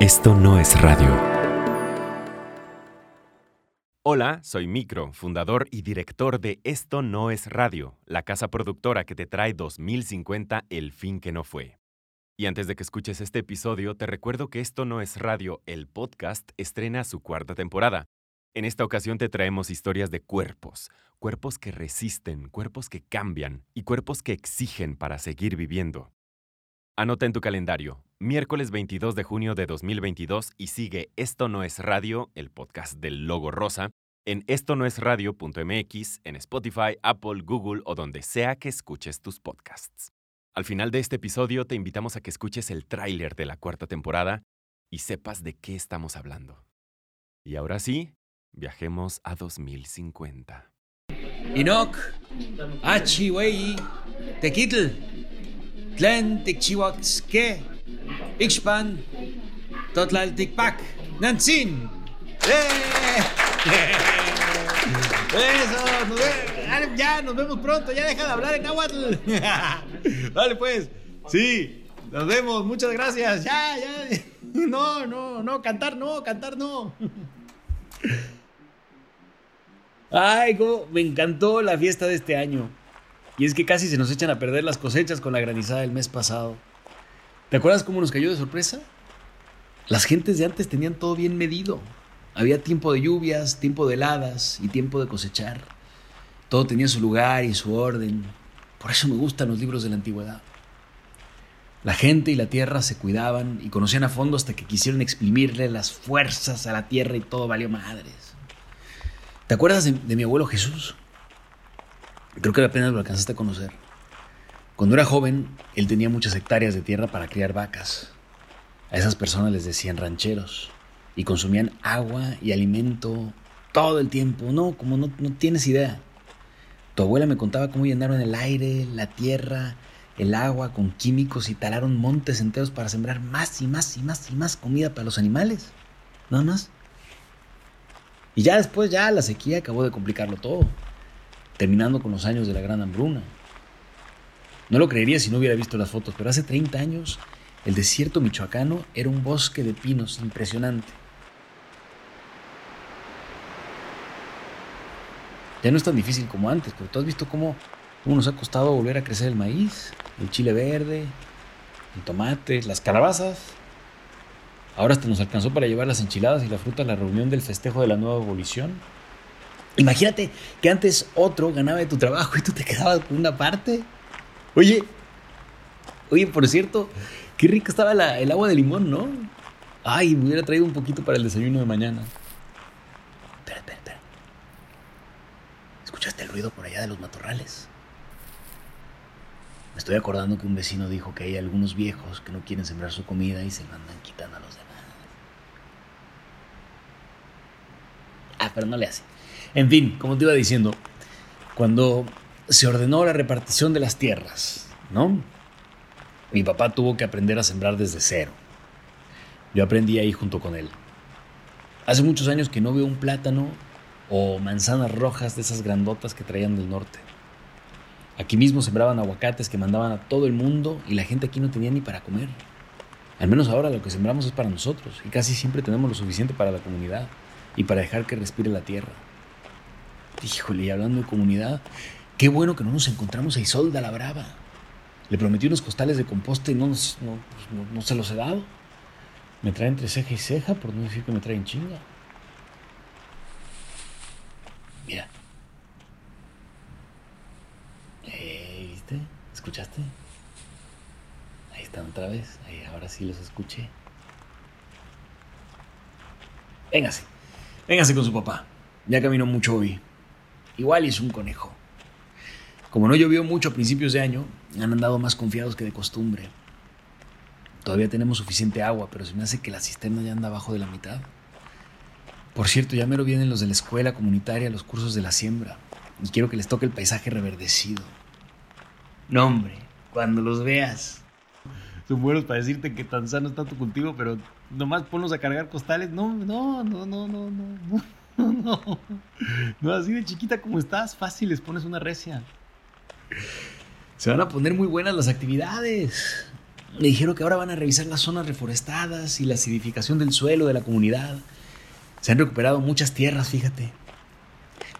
Esto no es radio. Hola, soy Micro, fundador y director de Esto no es radio, la casa productora que te trae 2050 El fin que no fue. Y antes de que escuches este episodio, te recuerdo que Esto no es radio, el podcast, estrena su cuarta temporada. En esta ocasión te traemos historias de cuerpos, cuerpos que resisten, cuerpos que cambian y cuerpos que exigen para seguir viviendo. Anota en tu calendario, miércoles 22 de junio de 2022 y sigue Esto no es radio, el podcast del logo rosa, en esto radio.mx, en Spotify, Apple, Google o donde sea que escuches tus podcasts. Al final de este episodio te invitamos a que escuches el tráiler de la cuarta temporada y sepas de qué estamos hablando. Y ahora sí, viajemos a 2050. Inoc, Achiwei, Tequitl, Tlen Tikchihuaxque, Ixpan, Totlalticpac, Nantzin. ¡Eh! Eso, nos ve- ya nos vemos pronto, ya deja de hablar en náhuatl. Vale pues, sí, nos vemos, muchas gracias, ya, ya. No, no, no, cantar no, cantar no. Ay, cómo me encantó la fiesta de este año. Y es que casi se nos echan a perder las cosechas con la granizada del mes pasado. ¿Te acuerdas cómo nos cayó de sorpresa? Las gentes de antes tenían todo bien medido. Había tiempo de lluvias, tiempo de heladas y tiempo de cosechar. Todo tenía su lugar y su orden. Por eso me gustan los libros de la antigüedad. La gente y la tierra se cuidaban y conocían a fondo hasta que quisieron exprimirle las fuerzas a la tierra y todo valió madres. ¿Te acuerdas de, mi abuelo Jesús? Creo que apenas lo alcanzaste a conocer. Cuando era joven, él tenía muchas hectáreas de tierra para criar vacas. A esas personas les decían rancheros y consumían agua y alimento todo el tiempo. No, como no, no tienes idea. Tu abuela me contaba cómo llenaron el aire, la tierra, el agua con químicos y talaron montes enteros para sembrar más y más y más y más comida para los animales. Nada más. Y ya después, ya la sequía acabó de complicarlo todo, terminando con los años de la gran hambruna. No lo creería si no hubiera visto las fotos, pero hace 30 años el desierto michoacano era un bosque de pinos impresionante. Ya no es tan difícil como antes, pero tú has visto cómo, nos ha costado volver a crecer el maíz, el chile verde, el tomate, las calabazas. Ahora hasta nos alcanzó para llevar las enchiladas y la fruta a la reunión del festejo de la nueva abolición. Imagínate que antes otro ganaba de tu trabajo y tú te quedabas con una parte. Oye, oye, por cierto, qué rica estaba la- el agua de limón, ¿no? Ay, me hubiera traído un poquito para el desayuno de mañana. Espera, espera, espera. ¿Escuchaste el ruido por allá de los matorrales? Me estoy acordando que un vecino dijo que hay algunos viejos que no quieren sembrar su comida y se la andan quitando a los demás. Ah, pero no le hace. En fin, como te iba diciendo, cuando se ordenó la repartición de las tierras, ¿no? Mi papá tuvo que aprender a sembrar desde cero. Yo aprendí ahí junto con él. Hace muchos años que no veo un plátano o manzanas rojas de esas grandotas que traían del norte. Aquí mismo sembraban aguacates que mandaban a todo el mundo y la gente aquí no tenía ni para comer. Al menos ahora lo que sembramos es para nosotros y casi siempre tenemos lo suficiente para la comunidad y para dejar que respire la tierra. Híjole, y hablando de comunidad, qué bueno que no nos encontramos a Isolda la Brava. Le prometí unos costales de composta y no, nos- no, no- se los he dado. Me trae entre ceja y ceja, por no decir que me traen chinga. Mira. ¿Viste? ¿Escuchaste? Ahí están otra vez. Ahí, ahora sí los escuché. Véngase. Véngase con su papá. Ya caminó mucho hoy. Igual es un conejo. Como no llovió mucho a principios de año, han andado más confiados que de costumbre. Todavía tenemos suficiente agua, pero se me hace que la cisterna ya anda abajo de la mitad. Por cierto, ya mero vienen los de la escuela comunitaria los cursos de la siembra. Y quiero que les toque el paisaje reverdecido. No, hombre, cuando los veas. Son buenos para decirte que tan sano está tu cultivo, pero nomás ponlos a cargar costales. No, no, no, no, no, no, no, no. No, así de chiquita como estás, fácil les pones una recia. Se van a poner muy buenas las actividades. Me dijeron que ahora van a revisar las zonas reforestadas y la acidificación del suelo de la comunidad. Se han recuperado muchas tierras, fíjate.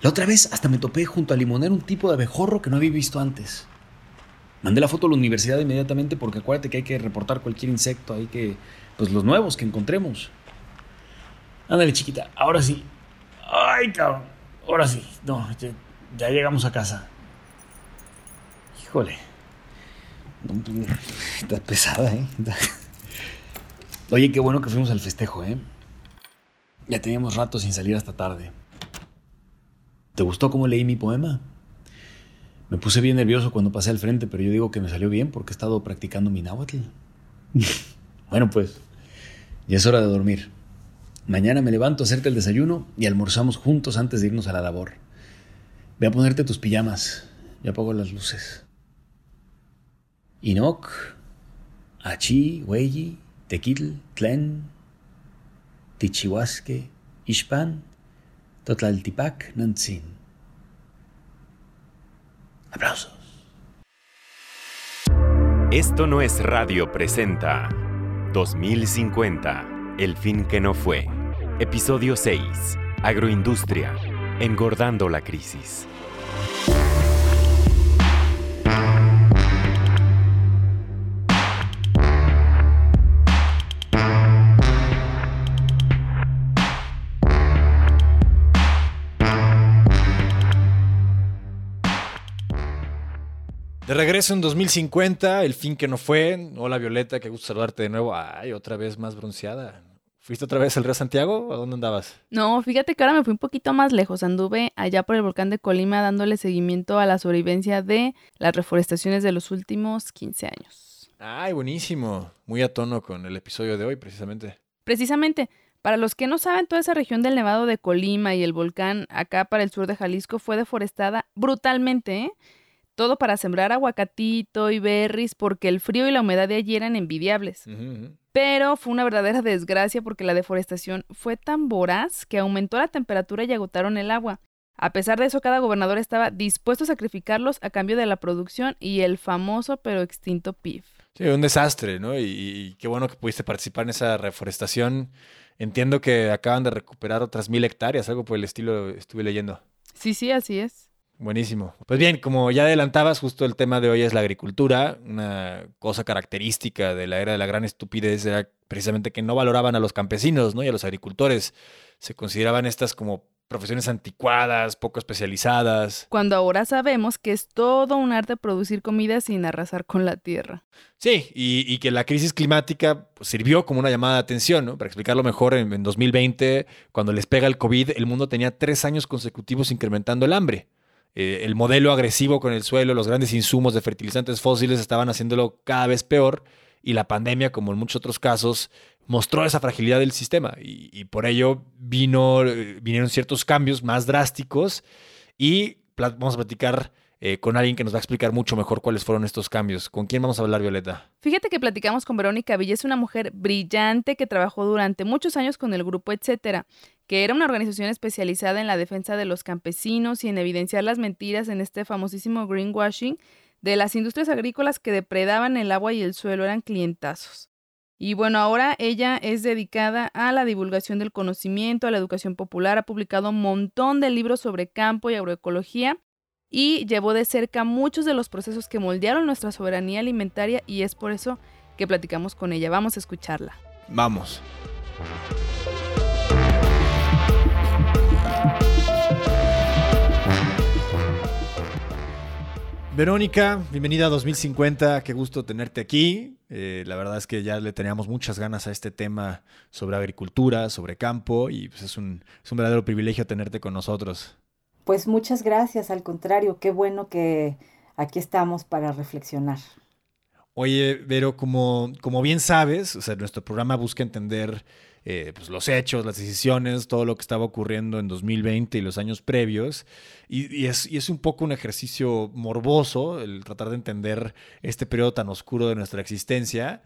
La otra vez hasta me topé junto al limonero un tipo de abejorro que no había visto antes. Mandé la foto a la universidad inmediatamente porque acuérdate que hay que reportar cualquier insecto, hay que, pues los nuevos que encontremos. Ándale, chiquita, ahora sí. Ay, cabrón, ahora sí. No, ya llegamos a casa. Híjole. Está pesada, ¿eh? Oye, qué bueno que fuimos al festejo, ¿eh? Ya teníamos rato sin salir hasta tarde. ¿Te gustó cómo leí mi poema? Me puse bien nervioso cuando pasé al frente, pero yo digo que me salió bien porque he estado practicando mi náhuatl. bueno, pues, ya es hora de dormir. Mañana me levanto, acerca el desayuno y almorzamos juntos antes de irnos a la labor. Ve a ponerte tus pijamas. Ya apago las luces. Inoc, Achi, Weyi, Tequitl, Tlen, Tichihuasque, Ishpan, Totlaltipac, Nantzin. Aplausos. Esto no es radio presenta 2050, el fin que no fue. Episodio 6, Agroindustria, engordando la crisis. De regreso en 2050, el fin que no fue. Hola Violeta, qué gusto saludarte de nuevo. Ay, otra vez más bronceada. ¿Fuiste otra vez al Río Santiago o a dónde andabas? No, fíjate que ahora me fui un poquito más lejos. Anduve allá por el volcán de Colima dándole seguimiento a la sobrevivencia de las reforestaciones de los últimos 15 años. Ay, buenísimo. Muy a tono con el episodio de hoy, precisamente. Precisamente, para los que no saben, toda esa región del Nevado de Colima y el volcán acá para el sur de Jalisco fue deforestada brutalmente, ¿eh? Todo para sembrar aguacatito y berries porque el frío y la humedad de allí eran envidiables. Pero fue una verdadera desgracia porque la deforestación fue tan voraz que aumentó la temperatura y agotaron el agua. A pesar de eso, cada gobernador estaba dispuesto a sacrificarlos a cambio de la producción y el famoso pero extinto PIF. Sí, un desastre, ¿no? Y, qué bueno que pudiste participar en esa reforestación. Entiendo que acaban de recuperar otras mil hectáreas, algo por el estilo estuve leyendo. Sí, sí, así es. Buenísimo. Pues bien, como ya adelantabas, justo el tema de hoy es la agricultura. Una cosa característica de la era de la gran estupidez era precisamente que no valoraban a los campesinos ¿no? y a los agricultores. Se consideraban estas como profesiones anticuadas, poco especializadas. Cuando ahora sabemos que es todo un arte producir comida sin arrasar con la tierra. Sí, y, que la crisis climática pues, sirvió como una llamada de atención, ¿no? Para explicarlo mejor, en, en 2020, cuando les pega el COVID, el mundo tenía tres años consecutivos incrementando el hambre. Eh, el modelo agresivo con el suelo, los grandes insumos de fertilizantes fósiles estaban haciéndolo cada vez peor y la pandemia, como en muchos otros casos, mostró esa fragilidad del sistema. Y, por ello vino, eh, vinieron ciertos cambios más drásticos y vamos a platicar eh, con alguien que nos va a explicar mucho mejor cuáles fueron estos cambios. ¿Con quién vamos a hablar, Violeta? Fíjate que platicamos con Verónica Villa, es una mujer brillante que trabajó durante muchos años con el grupo Etcétera, que era una organización especializada en la defensa de los campesinos y en evidenciar las mentiras en este famosísimo greenwashing de las industrias agrícolas que depredaban el agua y el suelo, eran clientazos. Y bueno, ahora ella es dedicada a la divulgación del conocimiento, a la educación popular, ha publicado un montón de libros sobre campo y agroecología y llevó de cerca muchos de los procesos que moldearon nuestra soberanía alimentaria y es por eso que platicamos con ella. Vamos a escucharla. Vamos. Verónica, bienvenida a 2050, qué gusto tenerte aquí. Eh, la verdad es que ya le teníamos muchas ganas a este tema sobre agricultura, sobre campo, y pues es, un, es un verdadero privilegio tenerte con nosotros. Pues muchas gracias, al contrario, qué bueno que aquí estamos para reflexionar. Oye, Vero, como, como bien sabes, o sea, nuestro programa busca entender eh, pues, los hechos, las decisiones, todo lo que estaba ocurriendo en 2020 y los años previos. Y, es, y, es, un poco un ejercicio morboso el tratar de entender este periodo tan oscuro de nuestra existencia.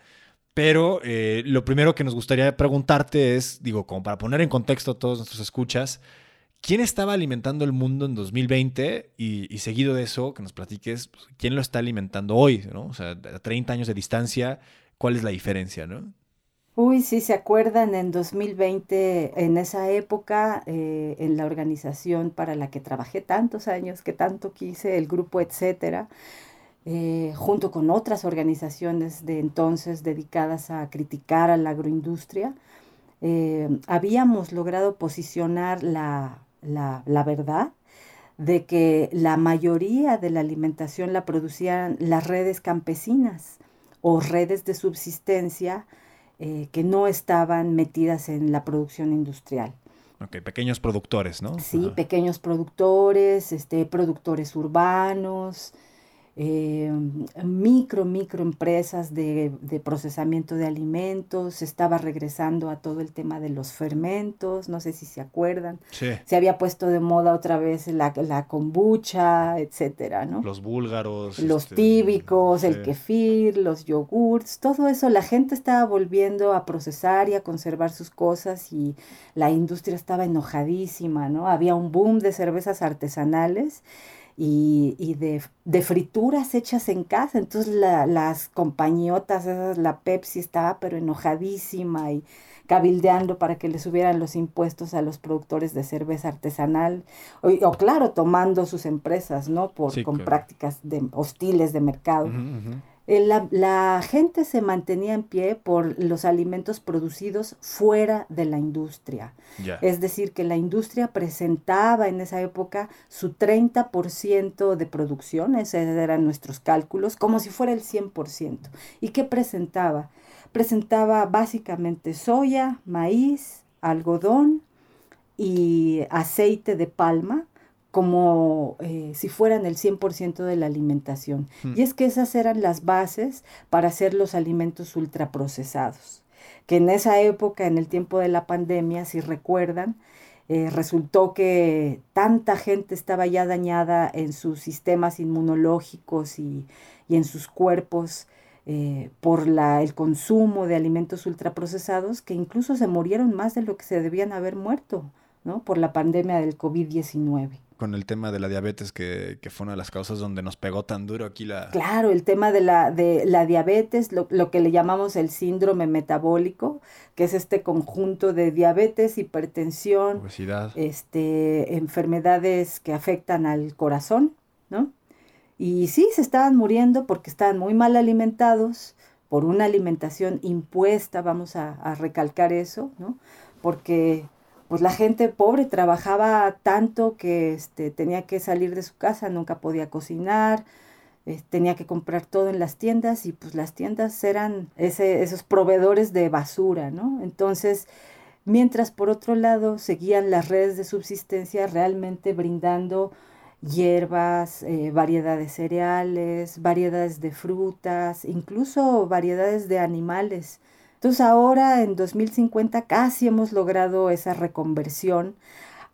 Pero eh, lo primero que nos gustaría preguntarte es, digo, como para poner en contexto a todos nuestros escuchas, ¿Quién estaba alimentando el mundo en 2020? Y, seguido de eso, que nos platiques, pues, ¿quién lo está alimentando hoy? ¿no? O sea, a 30 años de distancia, ¿Cuál es la diferencia, no? Uy, sí, se acuerdan en 2020, en esa época, eh, en la organización para la que trabajé tantos años, que tanto quise, el grupo Etcétera, eh, junto con otras organizaciones de entonces dedicadas a criticar a la agroindustria, eh, habíamos logrado posicionar la, la, la verdad de que la mayoría de la alimentación la producían las redes campesinas o redes de subsistencia eh, que no estaban metidas en la producción industrial. Ok, pequeños productores, ¿no? Sí, pequeños productores, este, productores urbanos, eh, micro, microempresas de, de procesamiento de alimentos, estaba regresando a todo el tema de los fermentos, no sé si se acuerdan. Sí. Se había puesto de moda otra vez la, la kombucha, etcétera, ¿no? Los búlgaros. Los este, tíbicos, el kefir, los yogurts, todo eso, la gente estaba volviendo a procesar y a conservar sus cosas y la industria estaba enojadísima, ¿no? Había un boom de cervezas artesanales y, y de, de frituras hechas en casa. Entonces la- las compañiotas, esas, la Pepsi estaba pero enojadísima y cabildeando para que le subieran los impuestos a los productores de cerveza artesanal. O, o claro, tomando sus empresas, ¿no? Por, Sí, con claro. prácticas de, hostiles de mercado. La, la gente se mantenía en pie por los alimentos producidos fuera de la industria. Es decir, que la industria presentaba en esa época su 30% de producción, esos eran nuestros cálculos, como si fuera el 100%. ¿Y qué presentaba? Presentaba básicamente soya, maíz, algodón y aceite de palma como eh, si fueran el 100% de la alimentación. Hmm. Y es que esas eran las bases para hacer los alimentos ultraprocesados, que en esa época, en el tiempo de la pandemia, si recuerdan, eh, resultó que tanta gente estaba ya dañada en sus sistemas inmunológicos y, y en sus cuerpos eh, por la, el consumo de alimentos ultraprocesados que incluso se murieron más de lo que se debían haber muerto, ¿no? Por la pandemia del COVID-19. Con el tema de la diabetes, que, que fue una de las causas donde nos pegó tan duro aquí la... Claro, el tema de la, de la diabetes, lo, lo que le llamamos el síndrome metabólico, que es este conjunto de diabetes, hipertensión, Obesidad. este, enfermedades que afectan al corazón, ¿no? Y sí, se estaban muriendo porque estaban muy mal alimentados, por una alimentación impuesta, vamos a, a recalcar eso, ¿no? Porque pues la gente pobre trabajaba tanto que este, tenía que salir de su casa, nunca podía cocinar, eh, tenía que comprar todo en las tiendas y pues las tiendas eran ese, esos proveedores de basura, ¿no? Entonces, mientras por otro lado seguían las redes de subsistencia realmente brindando hierbas, eh, variedades de cereales, variedades de frutas, incluso variedades de animales. Entonces ahora en 2050 casi hemos logrado esa reconversión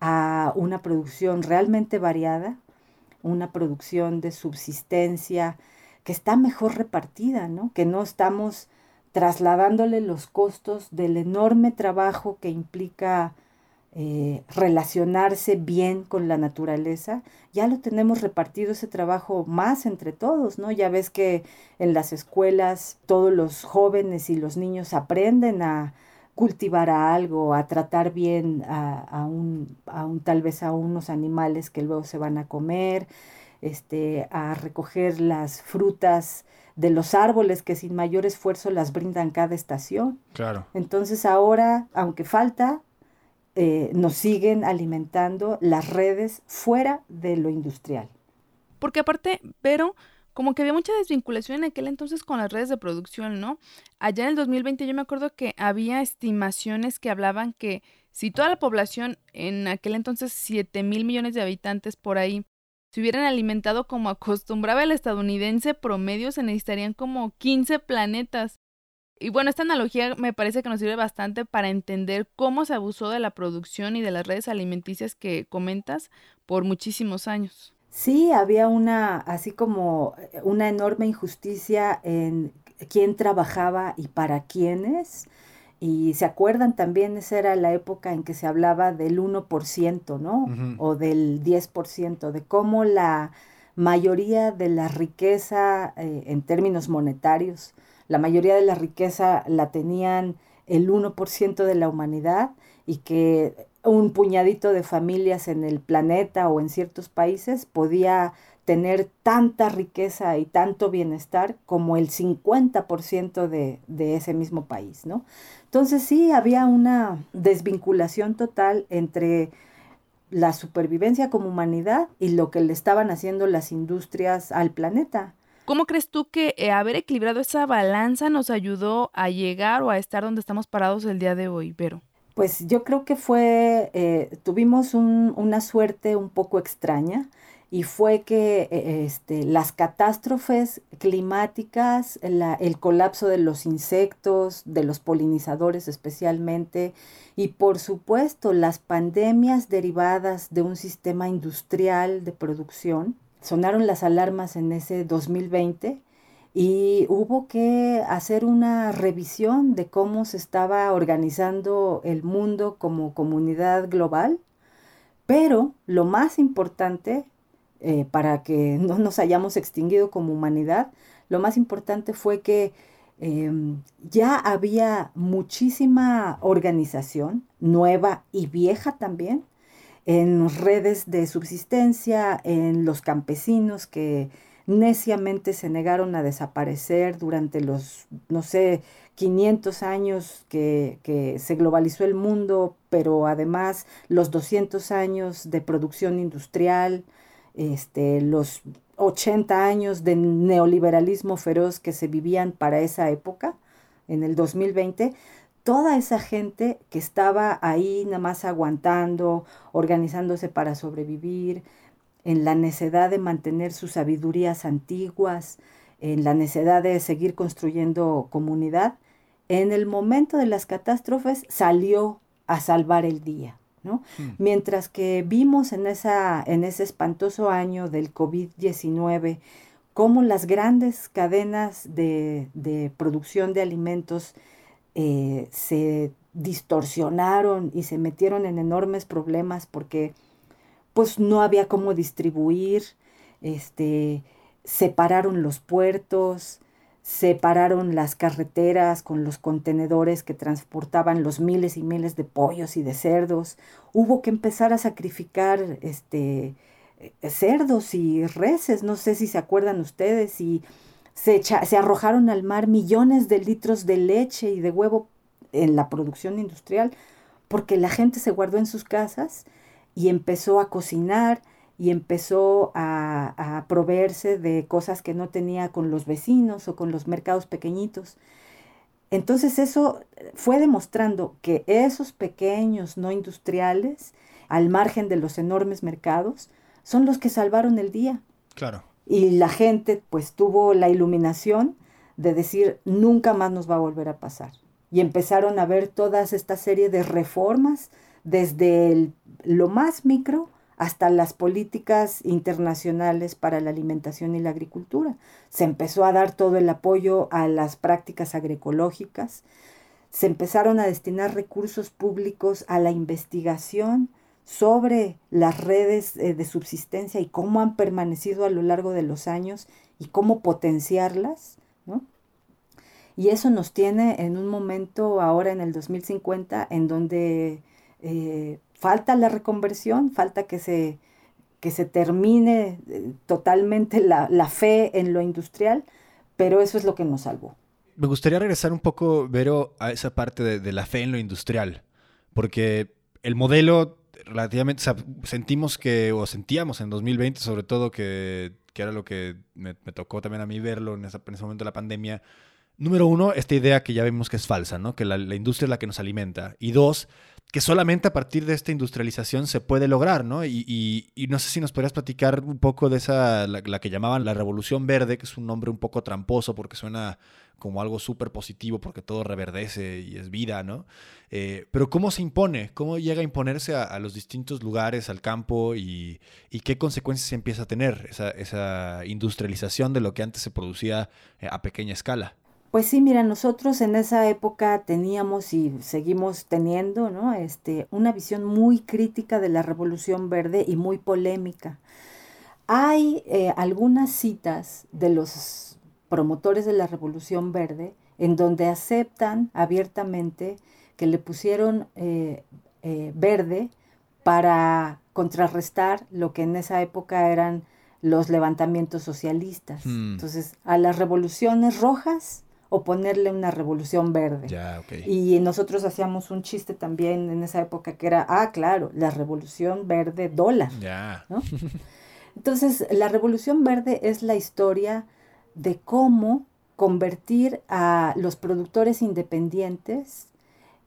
a una producción realmente variada, una producción de subsistencia que está mejor repartida, ¿no? Que no estamos trasladándole los costos del enorme trabajo que implica eh, relacionarse bien con la naturaleza, ya lo tenemos repartido ese trabajo más entre todos, ¿no? Ya ves que en las escuelas todos los jóvenes y los niños aprenden a cultivar a algo, a tratar bien a, a, un, a un, tal vez a unos animales que luego se van a comer, este, a recoger las frutas de los árboles que sin mayor esfuerzo las brindan cada estación. Claro. Entonces ahora, aunque falta, eh, nos siguen alimentando las redes fuera de lo industrial. Porque aparte, pero como que había mucha desvinculación en aquel entonces con las redes de producción, ¿no? Allá en el 2020 yo me acuerdo que había estimaciones que hablaban que si toda la población, en aquel entonces 7 mil millones de habitantes por ahí, se hubieran alimentado como acostumbraba el estadounidense promedio, se necesitarían como 15 planetas. Y bueno, esta analogía me parece que nos sirve bastante para entender cómo se abusó de la producción y de las redes alimenticias que comentas por muchísimos años. Sí, había una, así como una enorme injusticia en quién trabajaba y para quiénes. Y se acuerdan también, esa era la época en que se hablaba del 1%, ¿no? O del 10%, de cómo la mayoría de la riqueza eh, en términos monetarios la mayoría de la riqueza la tenían el 1% de la humanidad y que un puñadito de familias en el planeta o en ciertos países podía tener tanta riqueza y tanto bienestar como el 50% de, de ese mismo país, ¿no? Entonces sí, había una desvinculación total entre la supervivencia como humanidad y lo que le estaban haciendo las industrias al planeta. ¿Cómo crees tú que eh, haber equilibrado esa balanza nos ayudó a llegar o a estar donde estamos parados el día de hoy, Vero? Pues yo creo que fue, eh, tuvimos una suerte un poco extraña y fue que eh, este, las catástrofes climáticas, el colapso de los insectos, de los polinizadores especialmente, y por supuesto las pandemias derivadas de un sistema industrial de producción, sonaron las alarmas en ese 2020 y hubo que hacer una revisión de cómo se estaba organizando el mundo como comunidad global, pero lo más importante eh, para que no nos hayamos extinguido como humanidad, lo más importante fue que em, ya había muchísima organización, nueva y vieja también, en redes de subsistencia, en los campesinos que neciamente se negaron a desaparecer durante los, no sé, 500 años que, que, se globalizó el mundo, pero además los 200 años de producción industrial, este, los 80 años de neoliberalismo feroz que se vivían para esa época, en el 2020, toda esa gente que estaba ahí nada más aguantando, organizándose para sobrevivir, en la necesidad de mantener sus sabidurías antiguas, en la necesidad de seguir construyendo comunidad, en el momento de las catástrofes salió a salvar el día. ¿no? Hmm. Mientras que vimos en, esa, en ese espantoso año del COVID-19 cómo las grandes cadenas de, de producción de alimentos eh, se distorsionaron y se metieron en enormes problemas porque pues no había cómo distribuir, este, separaron los puertos, separaron las carreteras con los contenedores que transportaban los miles y miles de pollos y de cerdos. Hubo que empezar a sacrificar este, eh, cerdos y reses, no sé si se acuerdan ustedes, y se, se arrojaron al mar millones de litros de leche y de huevo en la producción industrial porque la gente se guardó en sus casas y empezó a cocinar y empezó a, a, proveerse de cosas que no tenía con los vecinos o con los mercados pequeñitos. Entonces eso fue demostrando que esos pequeños no industriales, al margen de los enormes mercados, son los que salvaron el día. Claro. Y la gente pues tuvo la iluminación de decir, nunca más nos va a volver a pasar. Y empezaron a ver todas esta serie de reformas, desde lo más micro hasta las políticas internacionales para la alimentación y la agricultura. Se empezó a dar todo el apoyo a las prácticas agroecológicas, se empezaron a destinar recursos públicos a la investigación sobre las redes eh, de subsistencia y cómo han permanecido a lo largo de los años y cómo potenciarlas, ¿no? Y eso nos tiene en un momento ahora en el 2050 en donde eh, falta la reconversión, falta que se, que se termine eh, totalmente la, la fe en lo industrial, pero eso es lo que nos salvó. Me gustaría regresar un poco, Vero, a esa parte de, de la fe en lo industrial, porque el modelo relativamente, sentimos que, o sentíamos en 2020 sobre todo, que, que era lo que me, tocó también a mí verlo en, esa, en, ese momento de la pandemia. Número uno, esta idea que ya vemos que es falsa, ¿no? Que la industria es la que nos alimenta. Y dos, que solamente a partir de esta industrialización se puede lograr, ¿no? Y, y, y no sé si nos podrías platicar un poco de esa, la, que llamaban la Revolución Verde, que es un nombre un poco tramposo porque suena como algo súper positivo porque todo reverdece y es vida, ¿no? Eh, pero ¿cómo se impone? ¿Cómo llega a imponerse a, los distintos lugares, al campo y, qué consecuencias empieza a tener esa, esa industrialización de lo que antes se producía eh, a pequeña escala? Pues sí, mira, nosotros en esa época teníamos y seguimos teniendo, ¿no? Este, una visión muy crítica de la Revolución Verde y muy polémica. Hay eh, algunas citas de los promotores de la Revolución Verde, en donde aceptan abiertamente que le pusieron eh, eh, verde para contrarrestar lo que en esa época eran los levantamientos socialistas. Hmm. Entonces, a las revoluciones rojas o ponerle una revolución verde. Ya. Y nosotros hacíamos un chiste también en esa época que era, ah, claro, la revolución verde dólar. Ya. ¿no? Entonces, la revolución verde es la historia de cómo convertir a los productores independientes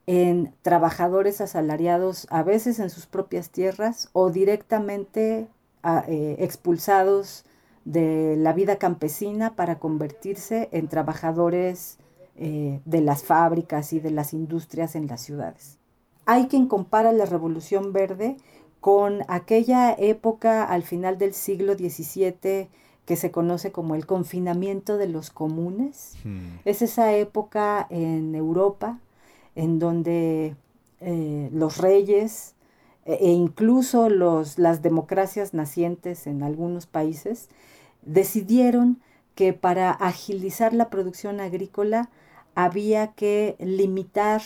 en trabajadores asalariados, a veces en sus propias tierras o directamente a- eh, expulsados de la vida campesina para convertirse en trabajadores eh, de las fábricas y de las industrias en las ciudades. Hay quien compara la Revolución Verde con aquella época al final del siglo XVII que se conoce como el confinamiento de los comunes. Hmm. Es esa época en Europa en donde eh, los reyes e e incluso los, las democracias nacientes en algunos países decidieron que para agilizar la producción agrícola había que limitar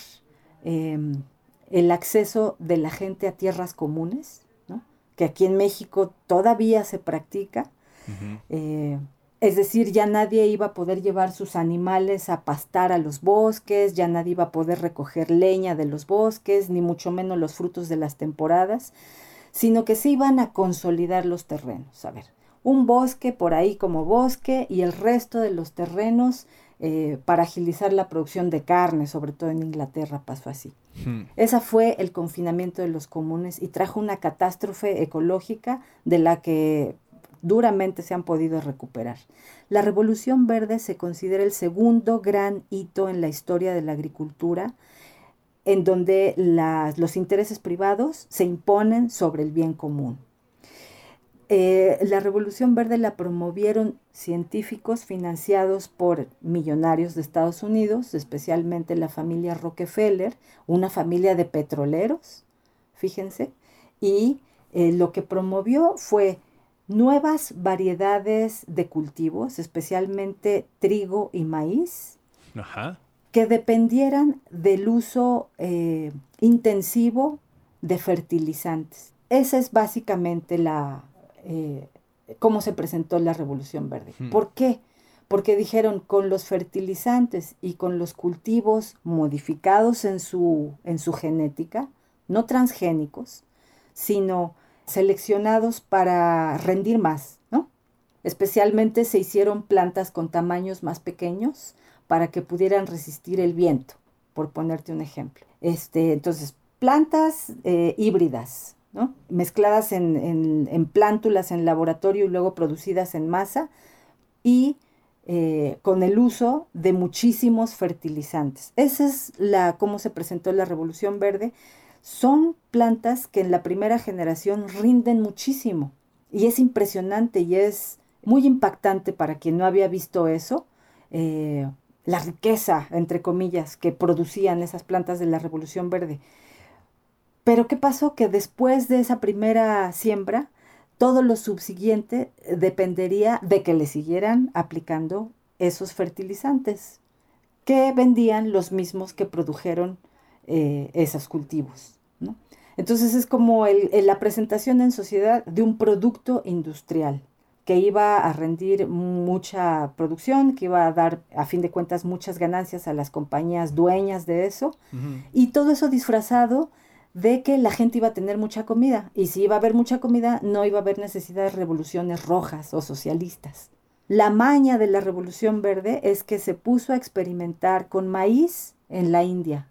em, el acceso de la gente a tierras comunes, ¿no? que aquí en México todavía se practica. Eh, es decir, ya nadie iba a poder llevar sus animales a pastar a los bosques, ya nadie iba a poder recoger leña de los bosques, ni mucho menos los frutos de las temporadas, sino que se iban a consolidar los terrenos. A ver, un bosque por ahí como bosque y el resto de los terrenos eh, para agilizar la producción de carne, sobre todo en Inglaterra pasó así. Hmm. Esa fue el confinamiento de los comunes y trajo una catástrofe ecológica de la que duramente se han podido recuperar. La Revolución Verde se considera el segundo gran hito en la historia de la agricultura, en donde los intereses privados se imponen sobre el bien común. Eh, la Revolución Verde la promovieron científicos financiados por millonarios de Estados Unidos, especialmente la familia Rockefeller, una familia de petroleros, fíjense, y eh, lo que promovió fue nuevas variedades de cultivos, especialmente trigo y maíz, Ajá. que dependieran del uso eh, intensivo de fertilizantes. Esa es básicamente la eh, cómo se presentó la Revolución Verde. Hmm. ¿Por qué? Porque dijeron con los fertilizantes y con los cultivos modificados en su, en su genética, no transgénicos, sino seleccionados para rendir más, ¿no? Especialmente se hicieron plantas con tamaños más pequeños para que pudieran resistir el viento, por ponerte un ejemplo. Este, entonces, plantas eh, híbridas, ¿no? mezcladas en, en- en plántulas en laboratorio y luego producidas en masa y eh, con el uso de muchísimos fertilizantes. Esa es la cómo se presentó la Revolución Verde. Son plantas que en la primera generación rinden muchísimo y es impresionante y es muy impactante para quien no había visto eso. eh, la riqueza, entre comillas, que producían esas plantas de la Revolución Verde. Pero ¿qué pasó? Que después de esa primera siembra, todo lo subsiguiente dependería de que le siguieran aplicando esos fertilizantes, que vendían los mismos que produjeron eh, esos cultivos. Entonces es como el- el- la presentación en sociedad de un producto industrial que iba a rendir mucha producción, que iba a dar a fin de cuentas muchas ganancias a las compañías dueñas de eso, y todo eso disfrazado de que la gente iba a tener mucha comida. Y si iba a haber mucha comida, no iba a haber necesidad de revoluciones rojas o socialistas. La maña de la revolución verde es que se puso a experimentar con maíz en la India.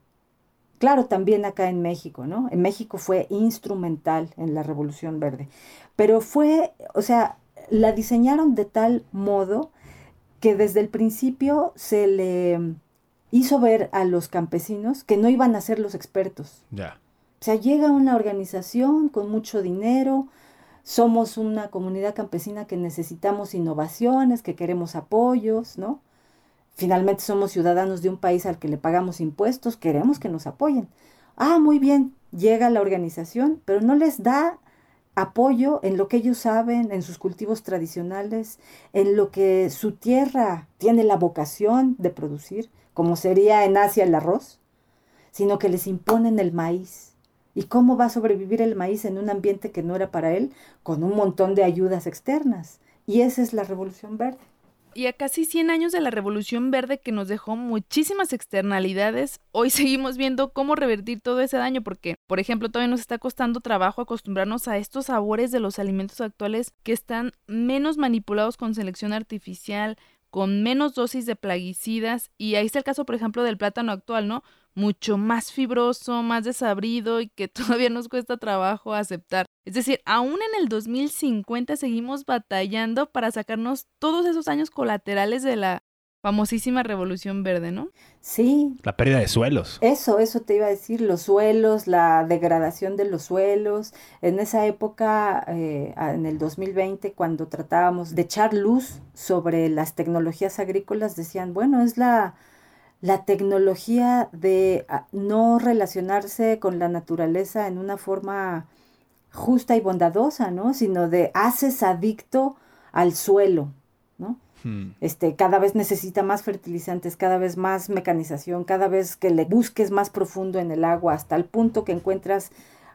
Claro, también acá en México, ¿no? En México fue instrumental en la revolución verde. Pero fue, o sea, la diseñaron de tal modo que desde el principio se le hizo ver a los campesinos que no iban a ser los expertos. Ya. O sea, llega una organización con mucho dinero, somos una comunidad campesina que necesitamos innovaciones, que queremos apoyos, ¿no? Finalmente somos ciudadanos de un país al que le pagamos impuestos, queremos que nos apoyen. Ah, muy bien, llega la organización, pero no les da apoyo en lo que ellos saben, en sus cultivos tradicionales, en lo que su tierra tiene la vocación de producir, como sería en Asia el arroz, sino que les imponen el maíz. ¿Y cómo va a sobrevivir el maíz en un ambiente que no era para él? Con un montón de ayudas externas. Y esa es la revolución verde. Y a casi 100 años de la Revolución Verde que nos dejó muchísimas externalidades, hoy seguimos viendo cómo revertir todo ese daño porque, por ejemplo, todavía nos está costando trabajo acostumbrarnos a estos sabores de los alimentos actuales que están menos manipulados con selección artificial, con menos dosis de plaguicidas y ahí está el caso, por ejemplo, del plátano actual, ¿no? mucho más fibroso, más desabrido y que todavía nos cuesta trabajo aceptar. Es decir, aún en el 2050 seguimos batallando para sacarnos todos esos años colaterales de la famosísima revolución verde, ¿no? Sí. La pérdida de suelos. Eso, eso te iba a decir, los suelos, la degradación de los suelos. En esa época, eh, en el 2020, cuando tratábamos de echar luz sobre las tecnologías agrícolas, decían, bueno, es la la tecnología de ah, no relacionarse con la naturaleza en una forma justa y bondadosa, ¿no? Sino de haces adicto al suelo, ¿no? Hmm. Este, cada vez necesita más fertilizantes, cada vez más mecanización, cada vez que le busques más profundo en el agua, hasta el punto que encuentras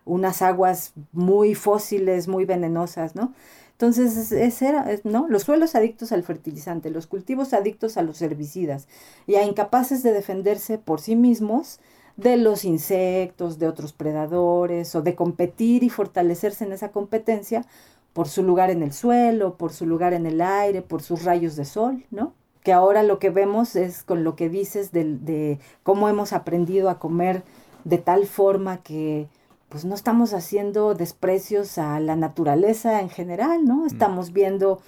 unas aguas muy fósiles, muy venenosas, ¿no? Entonces, ese era, ¿no? Los suelos adictos al fertilizante, los cultivos adictos a los herbicidas y a incapaces de defenderse por sí mismos de los insectos, de otros predadores o de competir y fortalecerse en esa competencia por su lugar en el suelo, por su lugar en el aire, por sus rayos de sol, ¿no? Que ahora lo que vemos es con lo que dices de, de cómo hemos aprendido a comer de tal forma que pues no estamos haciendo desprecios a la naturaleza en general, ¿no? Mm. Estamos viendo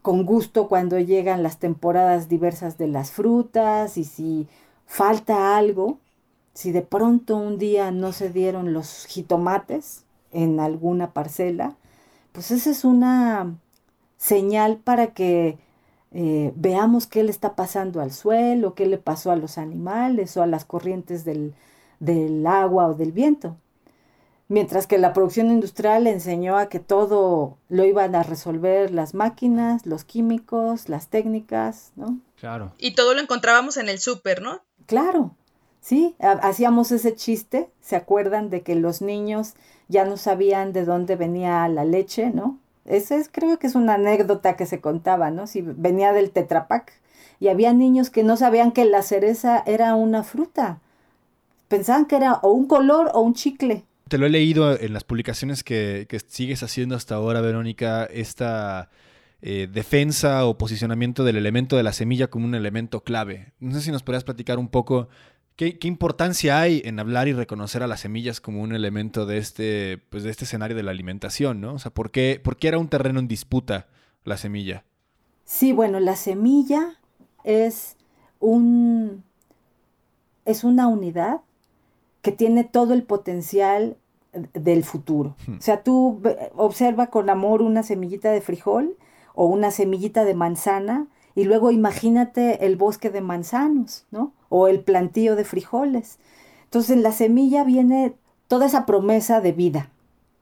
con gusto cuando llegan las temporadas diversas de las frutas y si falta algo, si de pronto un día no se dieron los jitomates en alguna parcela, pues esa es una señal para que eh, veamos qué le está pasando al suelo, qué le pasó a los animales o a las corrientes del, del agua o del viento mientras que la producción industrial enseñó a que todo lo iban a resolver las máquinas, los químicos, las técnicas, ¿no? Claro. Y todo lo encontrábamos en el súper, ¿no? Claro, sí, hacíamos ese chiste, ¿se acuerdan de que los niños ya no sabían de dónde venía la leche, ¿no? Esa es, creo que es una anécdota que se contaba, ¿no? Si venía del Tetrapac. Y había niños que no sabían que la cereza era una fruta. Pensaban que era o un color o un chicle te lo he leído en las publicaciones que, sigues haciendo hasta ahora, Verónica, esta eh, defensa o posicionamiento del elemento de la semilla como un elemento clave. No sé si nos podrías platicar un poco qué, importancia hay en hablar y reconocer a las semillas como un elemento de este, pues de este escenario de la alimentación, ¿no? O sea, ¿por qué, ¿por qué era un terreno en disputa la semilla? Sí, bueno, la semilla es un es una unidad que tiene todo el potencial del futuro. Hmm. O sea, tú observa con amor una semillita de frijol o una semillita de manzana y luego imagínate el bosque de manzanos, ¿no? O el plantío de frijoles. Entonces en la semilla viene toda esa promesa de vida,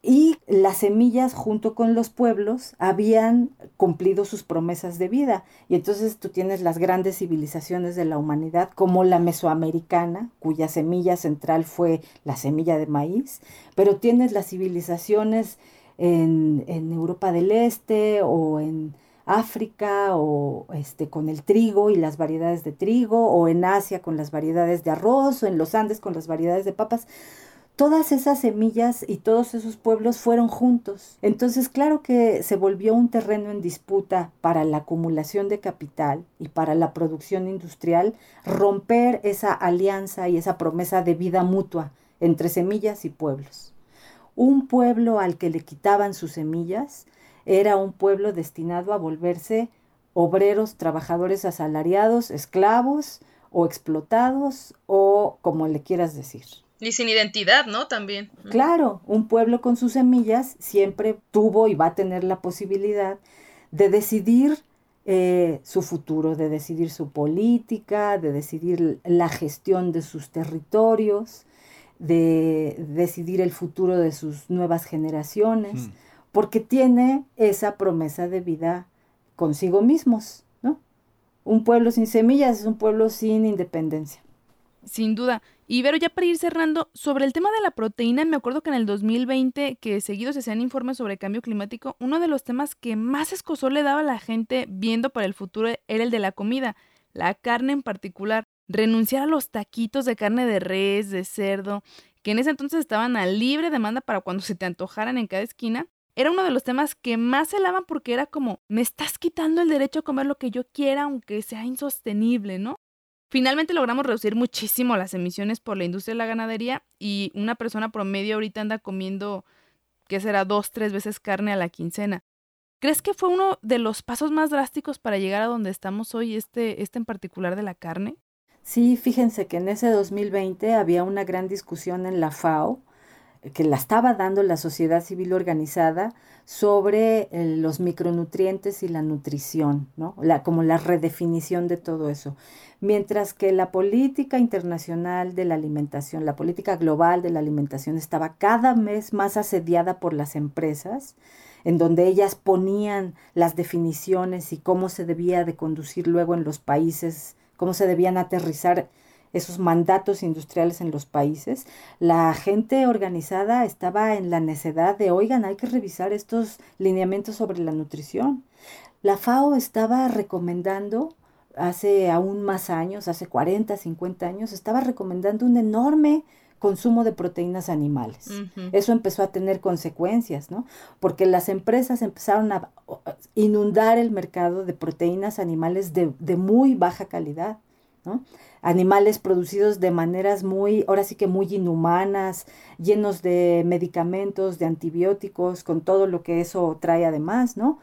y las semillas junto con los pueblos habían cumplido sus promesas de vida. Y entonces tú tienes las grandes civilizaciones de la humanidad como la mesoamericana, cuya semilla central fue la semilla de maíz, pero tienes las civilizaciones en, en Europa del Este o en África o este, con el trigo y las variedades de trigo, o en Asia con las variedades de arroz, o en los Andes con las variedades de papas todas esas semillas y todos esos pueblos fueron juntos. Entonces, claro que se volvió un terreno en disputa para la acumulación de capital y para la producción industrial, romper esa alianza y esa promesa de vida mutua entre semillas y pueblos. Un pueblo al que le quitaban sus semillas era un pueblo destinado a volverse obreros, trabajadores asalariados, esclavos o explotados o como le quieras decir. Y sin identidad, ¿no? También. Claro, un pueblo con sus semillas siempre tuvo y va a tener la posibilidad de decidir eh, su futuro, de decidir su política, de decidir la gestión de sus territorios, de decidir el futuro de sus nuevas generaciones. Hmm. Porque tiene esa promesa de vida consigo mismos, ¿no? Un pueblo sin semillas es un pueblo sin independencia. Sin duda. Y Vero, ya para ir cerrando, sobre el tema de la proteína, me acuerdo que en el 2020, que seguido se hacían informes sobre cambio climático, uno de los temas que más escosor le daba a la gente viendo para el futuro era el de la comida, la carne en particular. Renunciar a los taquitos de carne de res, de cerdo, que en ese entonces estaban a libre demanda para cuando se te antojaran en cada esquina, era uno de los temas que más se lavan porque era como, me estás quitando el derecho a comer lo que yo quiera, aunque sea insostenible, ¿no? Finalmente logramos reducir muchísimo las emisiones por la industria de la ganadería y una persona promedio ahorita anda comiendo, ¿qué será? Dos, tres veces carne a la quincena. ¿Crees que fue uno de los pasos más drásticos para llegar a donde estamos hoy, este, este en particular de la carne? Sí, fíjense que en ese 2020 había una gran discusión en la FAO que la estaba dando la sociedad civil organizada sobre eh, los micronutrientes y la nutrición, ¿no? La, como la redefinición de todo eso. Mientras que la política internacional de la alimentación, la política global de la alimentación estaba cada vez más asediada por las empresas, en donde ellas ponían las definiciones y cómo se debía de conducir luego en los países, cómo se debían aterrizar esos mandatos industriales en los países, la gente organizada estaba en la necedad de, oigan, hay que revisar estos lineamientos sobre la nutrición. La FAO estaba recomendando, hace aún más años, hace 40, 50 años, estaba recomendando un enorme consumo de proteínas animales. Eso empezó a tener consecuencias, ¿no? Porque las empresas empezaron a inundar el mercado de proteínas animales de, de muy baja calidad, ¿no? animales producidos de maneras muy, ahora sí que muy inhumanas, llenos de medicamentos, de antibióticos, con todo lo que eso trae además, ¿no?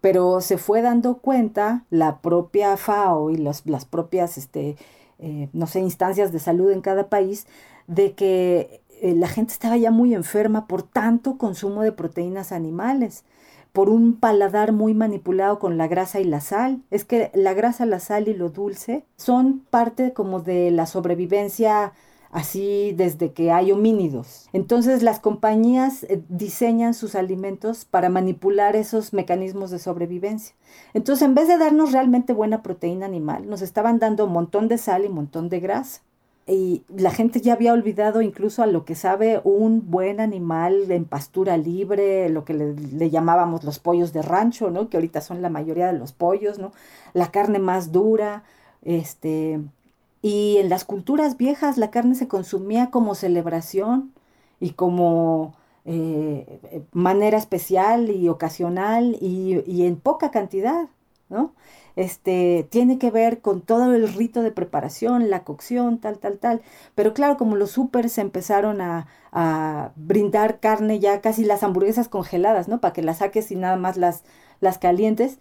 Pero se fue dando cuenta la propia FAO y las propias, este, eh, no sé, instancias de salud en cada país, de que eh, la gente estaba ya muy enferma por tanto consumo de proteínas animales por un paladar muy manipulado con la grasa y la sal. Es que la grasa, la sal y lo dulce son parte como de la sobrevivencia así desde que hay homínidos. Entonces las compañías eh, diseñan sus alimentos para manipular esos mecanismos de sobrevivencia. Entonces en vez de darnos realmente buena proteína animal, nos estaban dando un montón de sal y un montón de grasa y la gente ya había olvidado incluso a lo que sabe un buen animal en pastura libre, lo que le, llamábamos los pollos de rancho, ¿no? Que ahorita son la mayoría de los pollos, ¿no? La carne más dura, este... Y en las culturas viejas la carne se consumía como celebración y como eh, manera especial y ocasional y, y en poca cantidad, ¿no? Este, tiene que ver con todo el rito de preparación, la cocción, tal, tal, tal. Pero claro, como los supers empezaron a, a, brindar carne ya casi las hamburguesas congeladas, ¿no? Para que las saques y nada más las, las calientes,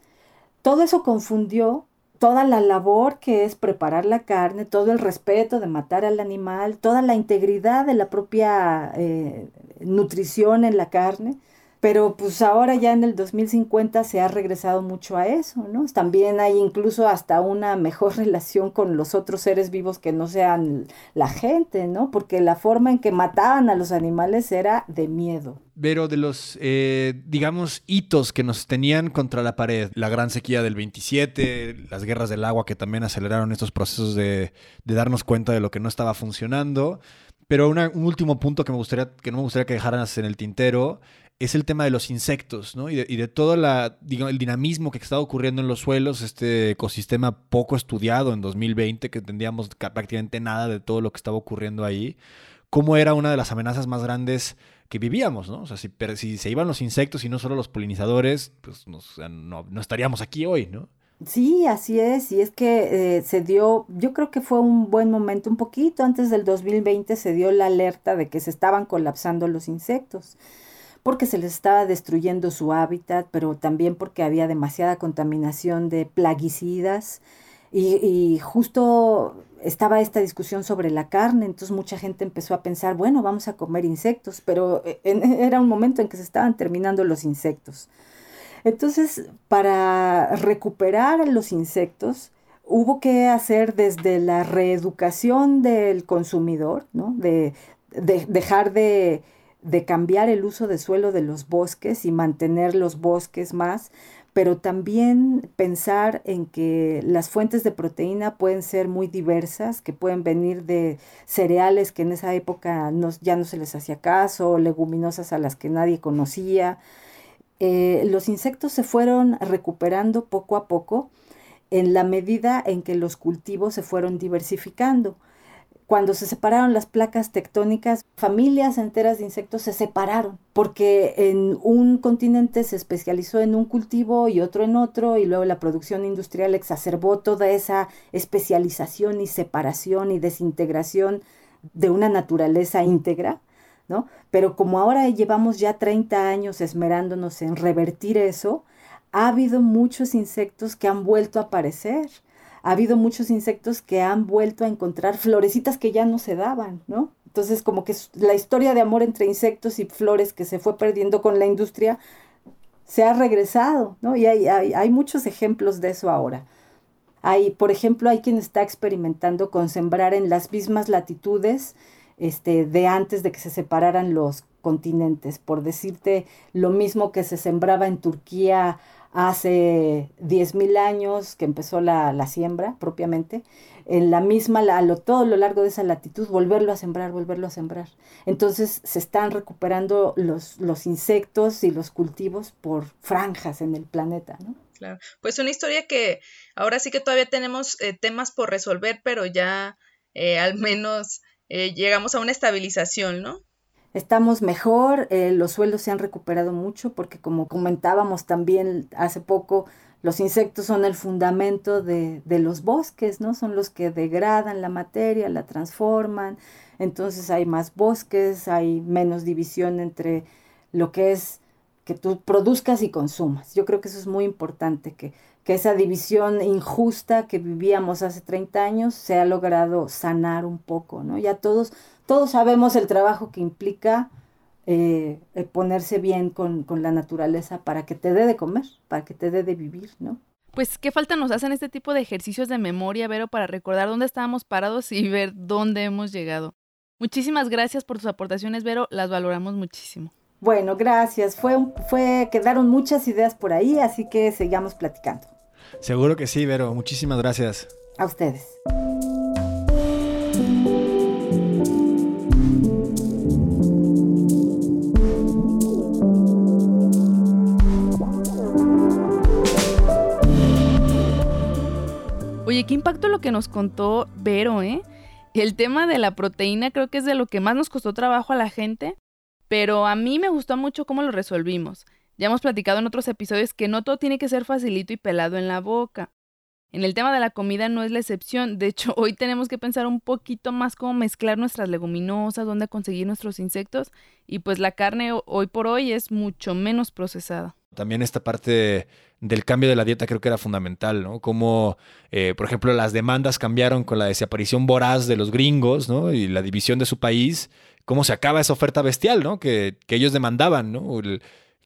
todo eso confundió toda la labor que es preparar la carne, todo el respeto de matar al animal, toda la integridad de la propia eh, nutrición en la carne pero pues ahora ya en el 2050 se ha regresado mucho a eso, ¿no? También hay incluso hasta una mejor relación con los otros seres vivos que no sean la gente, ¿no? Porque la forma en que mataban a los animales era de miedo. Pero de los, eh, digamos, hitos que nos tenían contra la pared, la gran sequía del 27, las guerras del agua que también aceleraron estos procesos de, de darnos cuenta de lo que no estaba funcionando. Pero un último punto que, me gustaría, que no me gustaría que dejaras en el tintero es el tema de los insectos, ¿no? Y de, todo la, el dinamismo que está ocurriendo en los suelos, este ecosistema poco estudiado en 2020, que entendíamos prácticamente nada de todo lo que estaba ocurriendo ahí, cómo era una de las amenazas más grandes que vivíamos, ¿no? O sea, si, si se iban los insectos y no solo los polinizadores, pues no, estaríamos aquí hoy, ¿no? Sí, así es, y es que eh, se dio, yo creo que fue un buen momento, un poquito antes del 2020 se dio la alerta de que se estaban colapsando los insectos porque se les estaba destruyendo su hábitat, pero también porque había demasiada contaminación de plaguicidas. Y, justo estaba esta discusión sobre la carne, entonces mucha gente empezó a pensar, bueno, vamos a comer insectos, pero eh, era un momento en que se estaban terminando los insectos. Entonces, para recuperar los insectos, hubo que hacer desde la reeducación del consumidor, ¿no? de dejar de de cambiar el uso de suelo de los bosques y mantener los bosques más, pero también pensar en que las fuentes de proteína pueden ser muy diversas, que pueden venir de cereales que en esa época ya no se les hacía caso, leguminosas a las que nadie conocía. Eh, los insectos se fueron recuperando poco a poco en la medida en que los cultivos se fueron diversificando cuando se separaron las placas tectónicas, familias enteras de insectos se separaron, porque en un continente se especializó en un cultivo y otro en otro, y luego la producción industrial exacerbó toda esa especialización y separación y desintegración de una naturaleza íntegra. ¿no? Pero como ahora llevamos ya 30 años esmerándonos en revertir eso, ha habido muchos insectos que han vuelto a aparecer ha habido muchos insectos que han vuelto a encontrar florecitas que ya no se daban, ¿no? Entonces, como que la historia de amor entre insectos y flores que se fue perdiendo con la industria se ha regresado, ¿no? Y hay, hay, muchos ejemplos de eso ahora. Hay, por ejemplo, hay quien está experimentando con sembrar en las mismas latitudes este, de antes de que se separaran los continentes. Por decirte, lo mismo que se sembraba en Turquía hace 10.000 años que empezó la, siembra propiamente, en la misma, a lo, todo lo largo de esa latitud, volverlo a sembrar, volverlo a sembrar. Entonces se están recuperando los, los insectos y los cultivos por franjas en el planeta, ¿no? Claro, pues una historia que ahora sí que todavía tenemos eh, temas por resolver, pero ya eh, al menos eh, llegamos a una estabilización, ¿no? Estamos mejor, eh, los suelos se han recuperado mucho porque como comentábamos también hace poco, los insectos son el fundamento de, de, los bosques, ¿no? Son los que degradan la materia, la transforman, entonces hay más bosques, hay menos división entre lo que es que tú produzcas y consumas. Yo creo que eso es muy importante, que, que esa división injusta que vivíamos hace 30 años se ha logrado sanar un poco, ¿no? Ya todos todos sabemos el trabajo que implica eh, eh, ponerse bien con, la naturaleza para que te dé de comer, para que te dé de vivir, ¿no? Pues qué falta nos hacen este tipo de ejercicios de memoria, Vero, para recordar dónde estábamos parados y ver dónde hemos llegado. Muchísimas gracias por tus aportaciones, Vero, las valoramos muchísimo. Bueno, gracias. Fue, fue, quedaron muchas ideas por ahí, así que sigamos platicando. Seguro que sí, Vero. Muchísimas gracias. A ustedes. Oye, qué impacto lo que nos contó Vero, ¿eh? El tema de la proteína creo que es de lo que más nos costó trabajo a la gente, pero a mí me gustó mucho cómo lo resolvimos. Ya hemos platicado en otros episodios que no todo tiene que ser facilito y pelado en la boca. En el tema de la comida no es la excepción. De hecho, hoy tenemos que pensar un poquito más cómo mezclar nuestras leguminosas, dónde conseguir nuestros insectos. Y pues la carne hoy por hoy es mucho menos procesada. También esta parte del cambio de la dieta creo que era fundamental, ¿no? Como, eh, por ejemplo, las demandas cambiaron con la desaparición voraz de los gringos, ¿no? Y la división de su país, cómo se acaba esa oferta bestial, ¿no? Que, ellos demandaban, ¿no?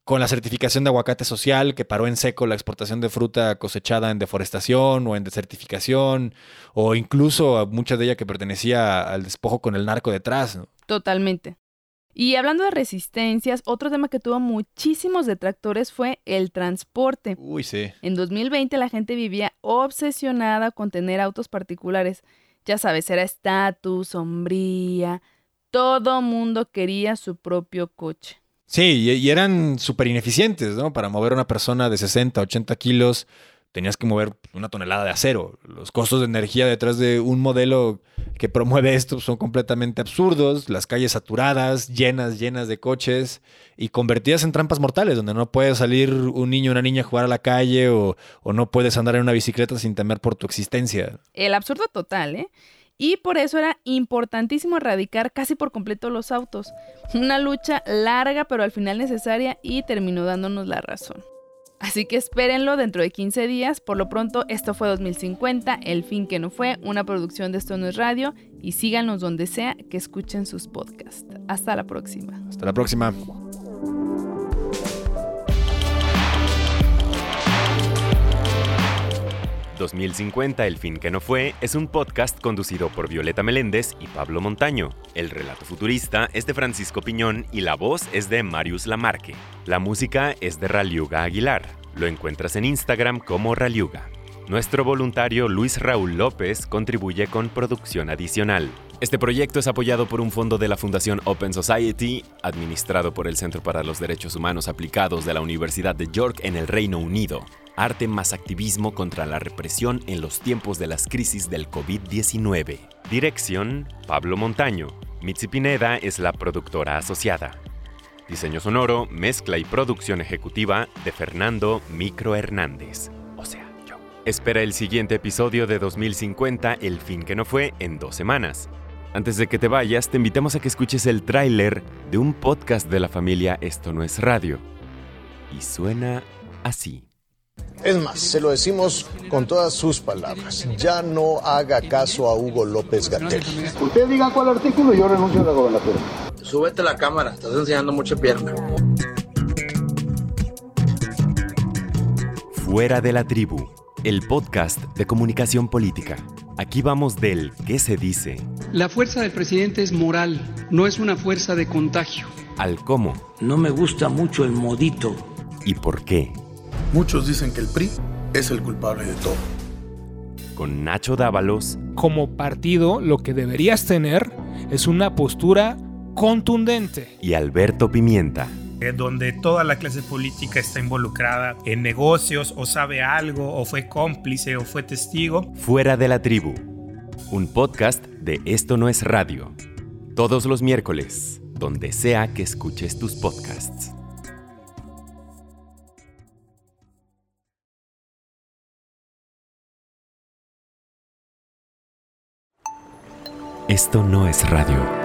con la certificación de aguacate social, que paró en seco la exportación de fruta cosechada en deforestación o en desertificación, o incluso mucha de ella que pertenecía al despojo con el narco detrás. ¿no? Totalmente. Y hablando de resistencias, otro tema que tuvo muchísimos detractores fue el transporte. Uy, sí. En 2020 la gente vivía obsesionada con tener autos particulares. Ya sabes, era estatus, sombría. Todo mundo quería su propio coche. Sí, y, eran súper ineficientes, ¿no? Para mover a una persona de 60, 80 kilos tenías que mover una tonelada de acero. Los costos de energía detrás de un modelo que promueve esto son completamente absurdos. Las calles saturadas, llenas, llenas de coches y convertidas en trampas mortales, donde no puede salir un niño o una niña a jugar a la calle o, o no puedes andar en una bicicleta sin temer por tu existencia. El absurdo total, ¿eh? Y por eso era importantísimo erradicar casi por completo los autos. Una lucha larga pero al final necesaria y terminó dándonos la razón. Así que espérenlo dentro de 15 días. Por lo pronto, esto fue 2050, El fin que no fue, una producción de Esto no es radio. Y síganos donde sea que escuchen sus podcasts. Hasta la próxima. Hasta la próxima. 2050, El fin que no fue, es un podcast conducido por Violeta Meléndez y Pablo Montaño. El relato futurista es de Francisco Piñón y la voz es de Marius Lamarque. La música es de Raliuga Aguilar. Lo encuentras en Instagram como Raliuga. Nuestro voluntario Luis Raúl López contribuye con producción adicional. Este proyecto es apoyado por un fondo de la Fundación Open Society, administrado por el Centro para los Derechos Humanos Aplicados de la Universidad de York en el Reino Unido. Arte más activismo contra la represión en los tiempos de las crisis del COVID-19. Dirección, Pablo Montaño. Mitzi Pineda es la productora asociada. Diseño sonoro, mezcla y producción ejecutiva de Fernando Micro Hernández. Espera el siguiente episodio de 2050, El fin que no fue, en dos semanas. Antes de que te vayas, te invitamos a que escuches el tráiler de un podcast de la familia Esto no es radio. Y suena así. Es más, se lo decimos con todas sus palabras. Ya no haga caso a Hugo López Gatel. Usted diga cuál artículo y yo renuncio a la gobernatura. Súbete la cámara, estás enseñando mucha pierna. Fuera de la tribu, el podcast de comunicación política. Aquí vamos del qué se dice La fuerza del presidente es moral, no es una fuerza de contagio. al cómo No me gusta mucho el modito. y por qué. Muchos dicen que el PRI es el culpable de todo. Con Nacho Dávalos Como partido, lo que deberías tener es una postura contundente. y Alberto Pimienta. Donde toda la clase política está involucrada en negocios o sabe algo o fue cómplice o fue testigo. Fuera de la tribu. Un podcast de Esto no es radio. Todos los miércoles, donde sea que escuches tus podcasts. Esto no es radio.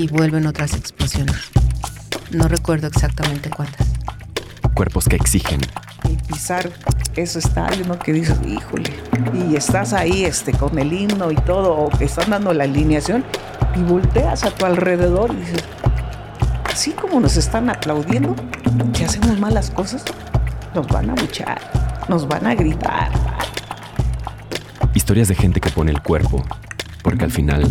y vuelven otras explosiones. No recuerdo exactamente cuántas. Cuerpos que exigen. Y pisar ese estadio, ¿no? Que dices, híjole, y estás ahí este, con el himno y todo, o que están dando la alineación, y volteas a tu alrededor y dices, así como nos están aplaudiendo, que hacemos malas cosas, nos van a luchar, nos van a gritar. Historias de gente que pone el cuerpo, porque al final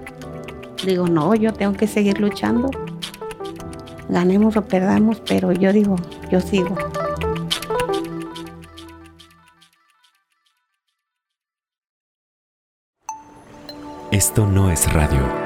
digo, no, yo tengo que seguir luchando. Ganemos o perdamos, pero yo digo, yo sigo. Esto no es radio.